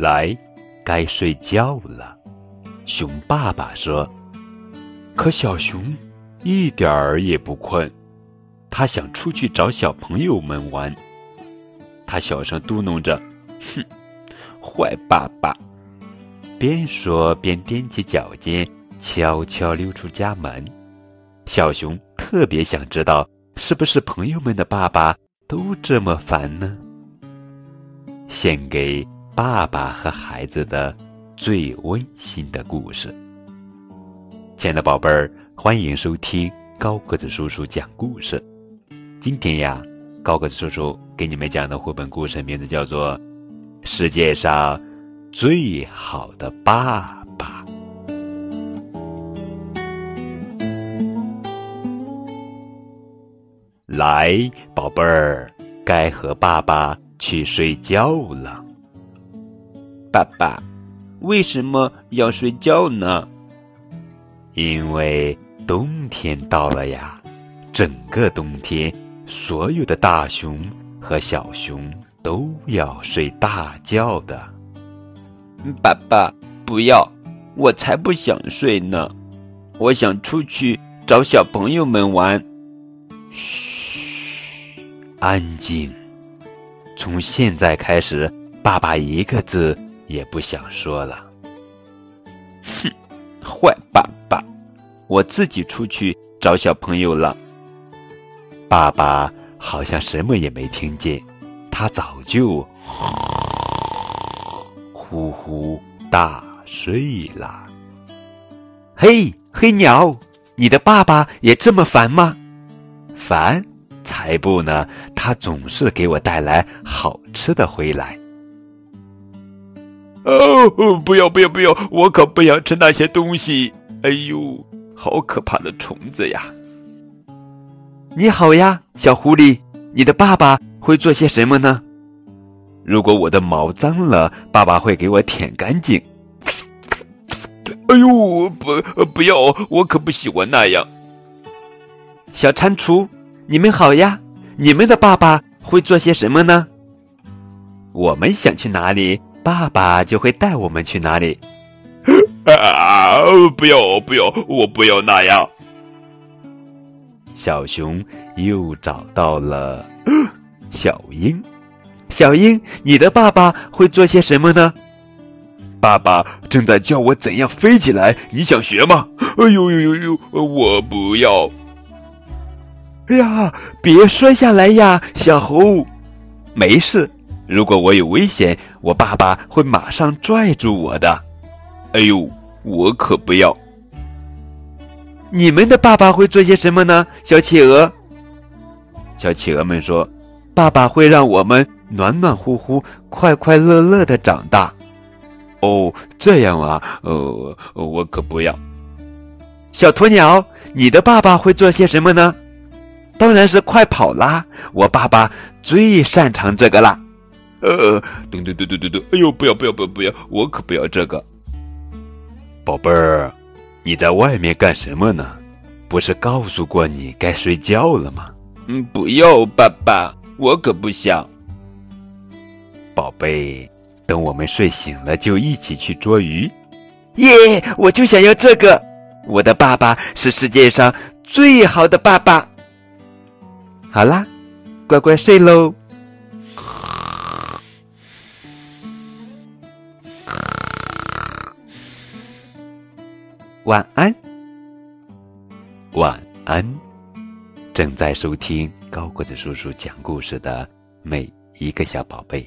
来，该睡觉了。熊爸爸说：“可小熊一点儿也不困，他想出去找小朋友们玩。”他小声嘟哝着：“哼，坏爸爸！”边说边踮起脚尖，悄悄溜出家门。小熊特别想知道，是不是朋友们的爸爸都这么烦呢？献给爸爸和孩子的最温馨的故事。亲爱的宝贝儿，欢迎收听高个子叔叔讲故事。今天呀，高个子叔叔给你们讲的绘本故事名字叫做《世界上最好的爸爸》。来，宝贝儿，该和爸爸。去睡觉了，爸爸，为什么要睡觉呢？因为冬天到了呀，整个冬天，所有的大熊和小熊都要睡大觉的。爸爸，不要，我才不想睡呢，我想出去找小朋友们玩。嘘，安静。从现在开始，爸爸一个字也不想说了。哼，坏爸爸，我自己出去找小朋友了。爸爸好像什么也没听见，他早就呼呼大睡了。嘿，黑鸟，你的爸爸也这么烦吗？烦。才不呢！他总是给我带来好吃的回来。哦，不要不要不要！我可不想吃那些东西。哎呦，好可怕的虫子呀！你好呀，小狐狸，你的爸爸会做些什么呢？如果我的毛脏了，爸爸会给我舔干净。哎呦，不不要！我可不喜欢那样。小蟾蜍。你们好呀！你们的爸爸会做些什么呢？我们想去哪里，爸爸就会带我们去哪里。啊！不要不要，我不要那样。小熊又找到了小鹰。小鹰，你的爸爸会做些什么呢？爸爸正在教我怎样飞起来，你想学吗？哎呦呦呦呦！我不要。哎呀，别摔下来呀，小猴！没事，如果我有危险，我爸爸会马上拽住我的。哎呦，我可不要！你们的爸爸会做些什么呢？小企鹅，小企鹅们说：“爸爸会让我们暖暖乎乎、快快乐乐的长大。”哦，这样啊，呃，我可不要。小鸵鸟，你的爸爸会做些什么呢？当然是快跑啦！我爸爸最擅长这个啦。呃，对对对对对对！哎呦，不要不要不要不要！我可不要这个。宝贝儿，你在外面干什么呢？不是告诉过你该睡觉了吗？嗯，不要，爸爸，我可不想。宝贝，等我们睡醒了就一起去捉鱼。耶！我就想要这个。我的爸爸是世界上最好的爸爸。好啦，乖乖睡喽，晚安，晚安。正在收听高个子叔叔讲故事的每一个小宝贝，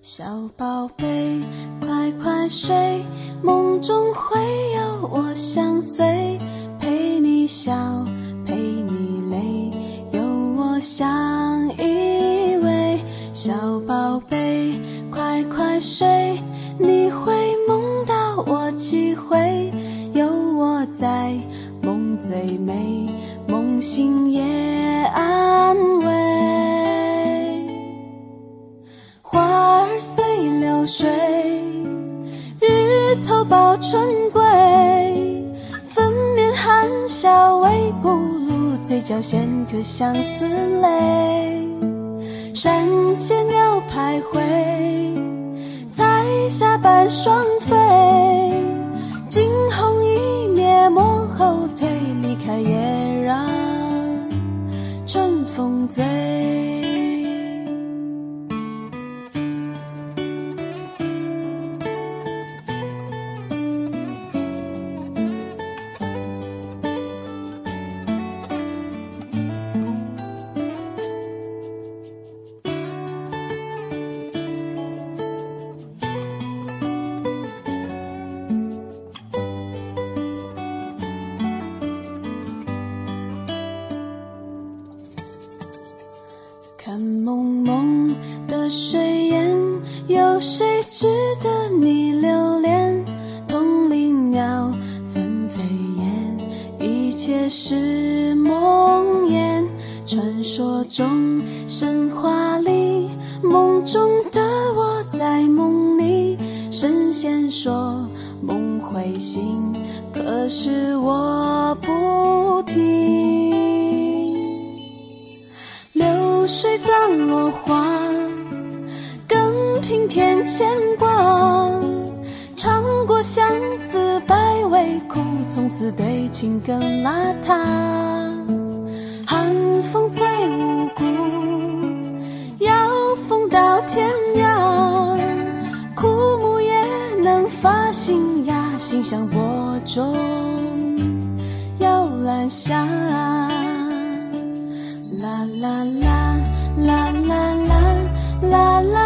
小宝贝，快快睡，梦中会有我相随，陪你笑。陪你泪，有我相依偎，小宝贝，快快睡，在，梦最美，梦醒也安慰。花儿随流水，日头抱春归，粉面含笑微不露。嘴角衔颗相思泪，山间鸟徘徊，彩霞伴双飞，惊鸿退，离开也让春风醉。水烟，有谁值得你留恋？同林鸟纷飞燕，一切是梦魇。传说中，神话里，梦中的我在梦里。神仙说梦会醒，可是我不听。流水葬落花，牵挂。尝过相思百味苦，从此对情更邋遢。寒风最无辜，要风到天涯。枯木也能发新芽，心像播种，摇篮下。啦啦啦啦啦啦啦啦